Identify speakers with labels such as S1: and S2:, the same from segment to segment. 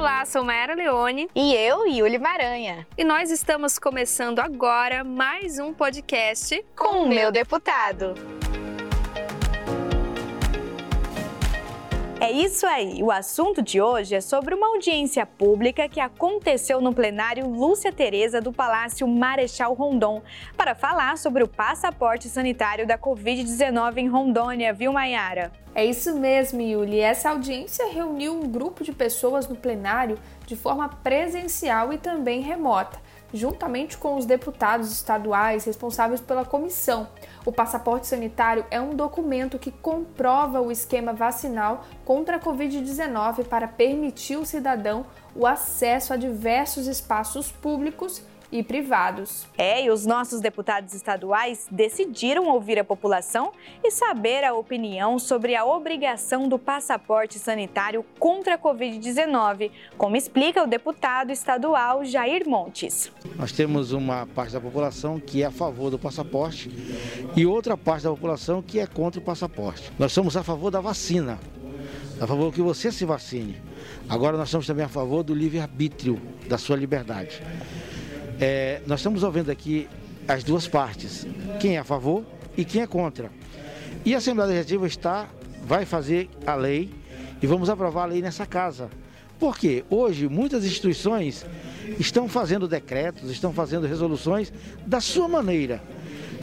S1: Olá, sou Mayara Leone.
S2: E eu, Yuli Maranha.
S1: E nós estamos começando agora mais um podcast
S2: com o meu deputado. É isso aí. O assunto de hoje é sobre uma audiência pública que aconteceu no plenário Lúcia Tereza do Palácio Marechal Rondon para falar sobre o passaporte sanitário da Covid-19 em Rondônia, viu, Maiara?
S1: É isso mesmo, Yuli. Essa audiência reuniu um grupo de pessoas no plenário de forma presencial e também remota juntamente com os deputados estaduais responsáveis pela comissão. O passaporte sanitário é um documento que comprova o esquema vacinal contra a Covid-19 para permitir ao cidadão o acesso a diversos espaços públicos e privados.
S2: É, e os nossos deputados estaduais decidiram ouvir a população e saber a opinião sobre a obrigação do passaporte sanitário contra a Covid-19, como explica o deputado estadual Jair Montes.
S3: Nós temos uma parte da população que é a favor do passaporte e outra parte da população que é contra o passaporte. Nós somos a favor da vacina, a favor que você se vacine. Agora nós estamos também a favor do livre-arbítrio, da sua liberdade. É, nós estamos ouvindo aqui as duas partes, quem é a favor e quem é contra. E a Assembleia Legislativa está, vai fazer a lei e vamos aprovar a lei nessa casa. Porque hoje muitas instituições estão fazendo decretos, estão fazendo resoluções da sua maneira.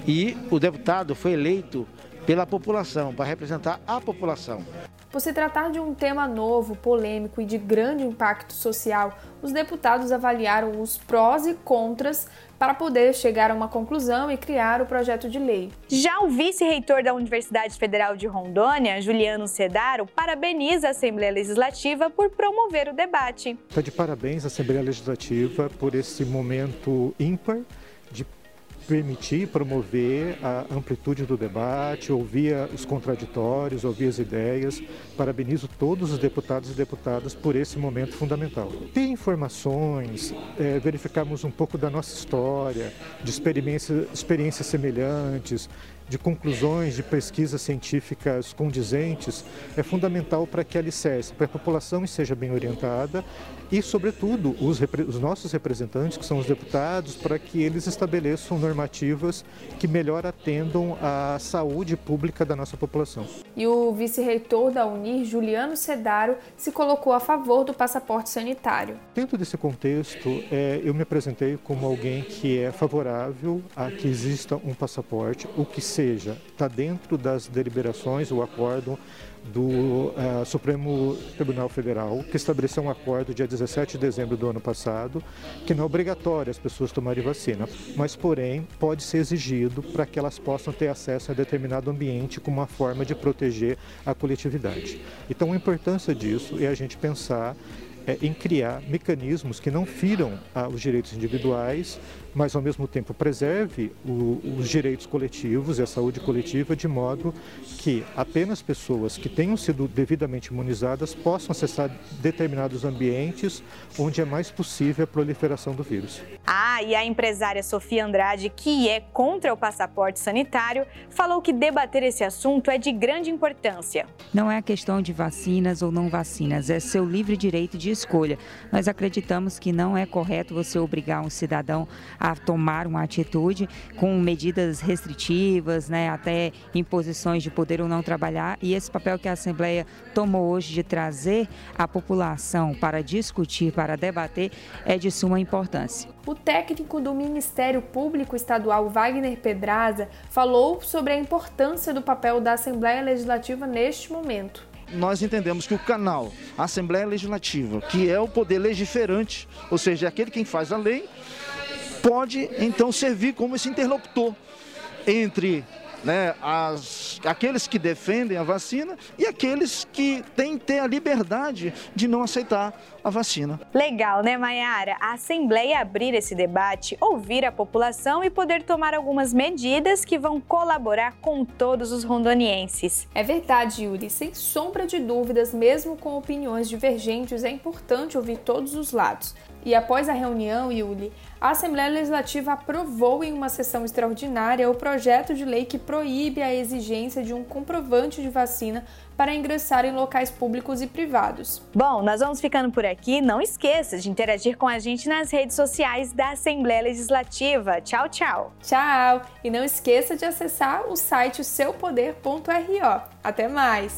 S3: E o deputado foi eleito pela população, para representar a população.
S1: Por se tratar de um tema novo, polêmico e de grande impacto social, os deputados avaliaram os prós e contras para poder chegar a uma conclusão e criar o projeto de lei.
S2: Já o vice-reitor da Universidade Federal de Rondônia, Juliano Cedaro, parabeniza a Assembleia Legislativa por promover o debate.
S4: Está de parabéns à Assembleia Legislativa por esse momento ímpar permitir, promover a amplitude do debate, ouvir os contraditórios, ouvir as ideias. Parabenizo todos os deputados e deputadas por esse momento fundamental. Ter informações, é, verificarmos um pouco da nossa história, de experiências, experiências semelhantes, de conclusões de pesquisas científicas condizentes é fundamental para que alicerce, para que a população seja bem orientada e, sobretudo, os, os, nossos representantes, que são os deputados, para que eles estabeleçam normativas que melhor atendam à saúde pública da nossa população.
S1: E o vice-reitor da Unir, Juliano Sedaro, se colocou a favor do passaporte sanitário.
S4: Dentro desse contexto, é, eu me apresentei como alguém que é favorável a que exista um passaporte, o que seja, está dentro das deliberações, o acordo do uh, Supremo Tribunal Federal, que estabeleceu um acordo dia 17 de dezembro do ano passado, que não é obrigatório as pessoas tomarem vacina, mas porém pode ser exigido para que elas possam ter acesso a determinado ambiente como uma forma de proteger a coletividade. Então a importância disso é a gente pensar é, em criar mecanismos que não firam ah, os direitos individuais, mas ao mesmo tempo preserve o, os direitos coletivos e a saúde coletiva, de modo que apenas pessoas que tenham sido devidamente imunizadas possam acessar determinados ambientes onde é mais possível a proliferação do vírus.
S2: Ah, e a empresária Sofia Andrade, que é contra o passaporte sanitário, falou que debater esse assunto é de grande importância.
S5: Não é a questão de vacinas ou não vacinas, é seu livre direito de escolha. Nós acreditamos que não é correto você obrigar um cidadão a tomar uma atitude com medidas restritivas, né, até imposições de poder ou não trabalhar. E esse papel que a Assembleia tomou hoje de trazer a população para discutir, para debater, é de suma importância.
S1: O técnico do Ministério Público Estadual, Wagner Pedraza, falou sobre a importância do papel da Assembleia Legislativa neste momento
S6: nós entendemos que o canal, a Assembleia Legislativa, que é o poder legiferante, ou seja, é aquele quem faz a lei, pode então servir como esse interlocutor entre né, as, aqueles que defendem a vacina e aqueles que têm que ter a liberdade de não aceitar a vacina.
S2: Legal, né, Mayara? A Assembleia abrir esse debate, ouvir a população e poder tomar algumas medidas que vão colaborar com todos os rondonienses.
S1: É verdade, Yuri. Sem sombra de dúvidas, mesmo com opiniões divergentes, é importante ouvir todos os lados. E após a reunião, Yuli, a Assembleia Legislativa aprovou em uma sessão extraordinária o projeto de lei que proíbe a exigência de um comprovante de vacina para ingressar em locais públicos e privados.
S2: Bom, nós vamos ficando por aqui aqui. Não esqueça de interagir com a gente nas redes sociais da Assembleia Legislativa. Tchau, tchau.
S1: Tchau! E não esqueça de acessar o site seupoder.ro. Até mais!